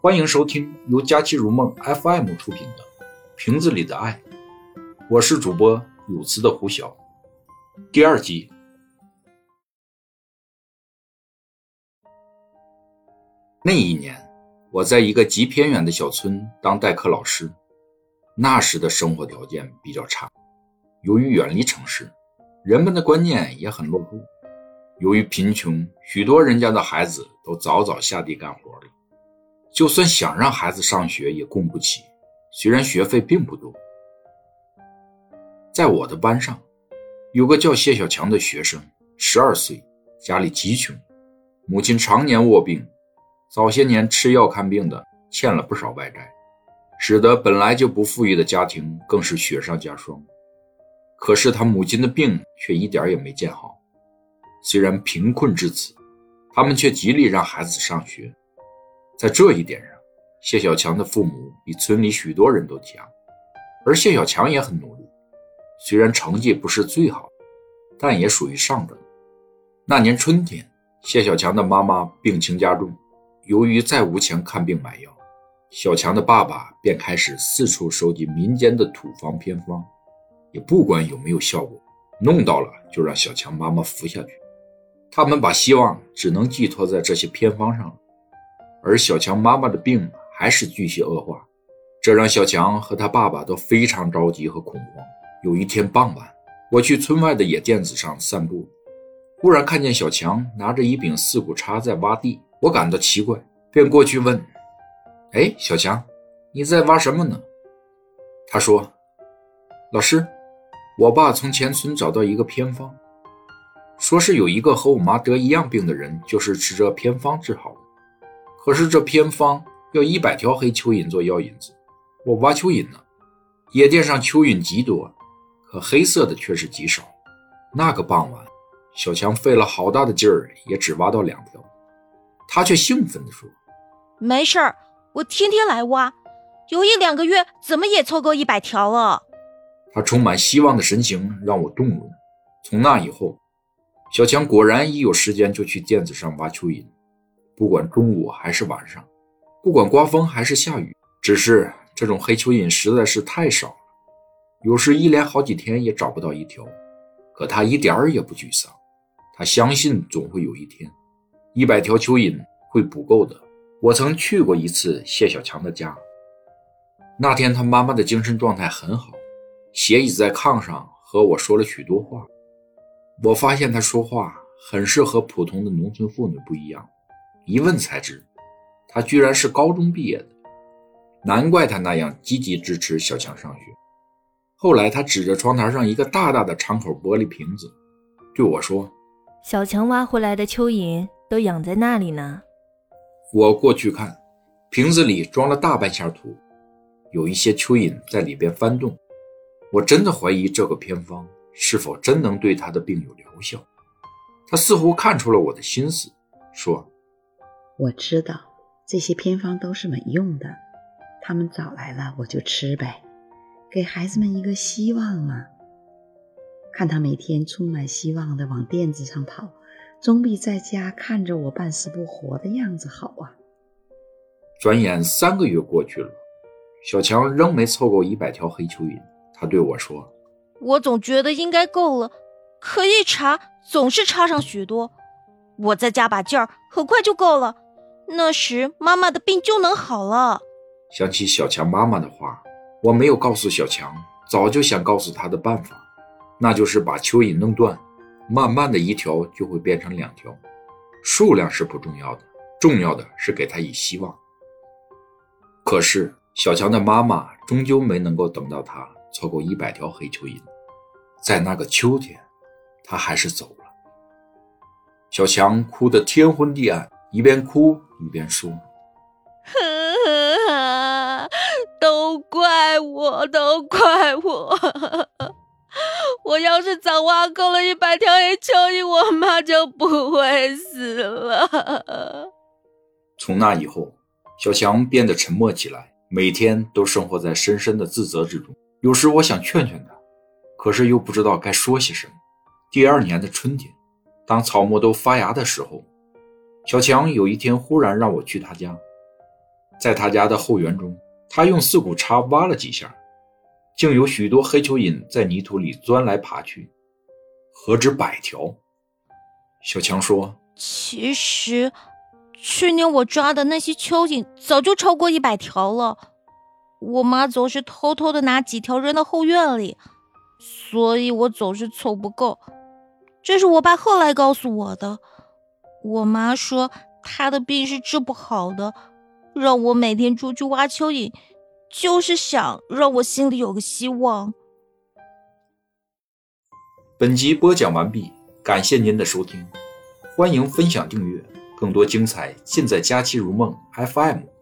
欢迎收听由佳期如梦 FM 出品的《瓶子里的爱》，我是主播有词的胡晓。第二集。那一年，我在一个极偏远的小村当代课老师。那时的生活条件比较差，由于远离城市，人们的观念也很落后。由于贫穷，许多人家的孩子都早早下地干活了。就算想让孩子上学，也供不起。虽然学费并不多。在我的班上，有个叫谢小强的学生，十二岁，家里极穷，母亲常年卧病，早些年吃药看病的，欠了不少外债，使得本来就不富裕的家庭更是雪上加霜。可是他母亲的病却一点也没见好。虽然贫困至此，他们却极力让孩子上学。在这一点上，谢小强的父母比村里许多人都强，而谢小强也很努力。虽然成绩不是最好，但也属于上等。那年春天，谢小强的妈妈病情加重，由于再无钱看病买药，小强的爸爸便开始四处收集民间的土方偏方，也不管有没有效果，弄到了就让小强妈妈服下去。他们把希望只能寄托在这些偏方上了，而小强妈妈的病还是继续恶化，这让小强和他爸爸都非常着急和恐慌。有一天傍晚，我去村外的野甸子上散步，忽然看见小强拿着一柄四股叉在挖地，我感到奇怪，便过去问：“哎，小强，你在挖什么呢？”他说：“老师，我爸从前村找到一个偏方。”说是有一个和我妈得一样病的人，就是吃这偏方治好的。可是这偏方要一百条黑蚯蚓做药引子，我挖蚯蚓呢，野店上蚯蚓极多，可黑色的却是极少。那个傍晚，小强费了好大的劲儿，也只挖到两条。他却兴奋地说：“没事儿，我天天来挖，有一两个月怎么也凑够一百条了。”他充满希望的神情让我动容。从那以后。小强果然一有时间就去垫子上挖蚯蚓，不管中午还是晚上，不管刮风还是下雨，只是这种黑蚯蚓实在是太少了，有时一连好几天也找不到一条。可他一点儿也不沮丧，他相信总会有一天，一百条蚯蚓会不够的。我曾去过一次谢小强的家，那天他妈妈的精神状态很好，斜倚在炕上和我说了许多话。我发现他说话很是和普通的农村妇女不一样，一问才知，他居然是高中毕业的，难怪他那样积极支持小强上学。后来，他指着窗台上一个大大的敞口玻璃瓶子，对我说：“小强挖回来的蚯蚓都养在那里呢。”我过去看，瓶子里装了大半下土，有一些蚯蚓在里边翻动。我真的怀疑这个偏方。是否真能对他的病有疗效？他似乎看出了我的心思，说：“我知道这些偏方都是没用的，他们找来了我就吃呗，给孩子们一个希望嘛。看他每天充满希望的往垫子上跑，总比在家看着我半死不活的样子好啊。”转眼三个月过去了，小强仍没凑够一百条黑蚯蚓。他对我说。我总觉得应该够了，可一查总是差上许多。我再加把劲儿，很快就够了。那时妈妈的病就能好了。想起小强妈妈的话，我没有告诉小强，早就想告诉他的办法，那就是把蚯蚓弄断，慢慢的一条就会变成两条。数量是不重要的，重要的是给他以希望。可是小强的妈妈终究没能够等到他。凑够一百条黑蚯蚓，在那个秋天，他还是走了。小强哭得天昏地暗，一边哭一边说：“都怪我，都怪我！我要是早挖够了一百条黑蚯蚓，我妈就不会死了。”从那以后，小强变得沉默起来，每天都生活在深深的自责之中。有时我想劝劝他，可是又不知道该说些什么。第二年的春天，当草木都发芽的时候，小强有一天忽然让我去他家。在他家的后园中，他用四股叉挖了几下，竟有许多黑蚯蚓在泥土里钻来爬去，何止百条。小强说：“其实，去年我抓的那些蚯蚓早就超过一百条了。我妈总是偷偷的拿几条扔到后院里，所以我总是凑不够。这是我爸后来告诉我的。我妈说她的病是治不好的，让我每天出去挖蚯蚓，就是想让我心里有个希望。”本集播讲完毕。感谢您的收听，欢迎分享订阅，更多精彩尽在《佳期如梦》FM。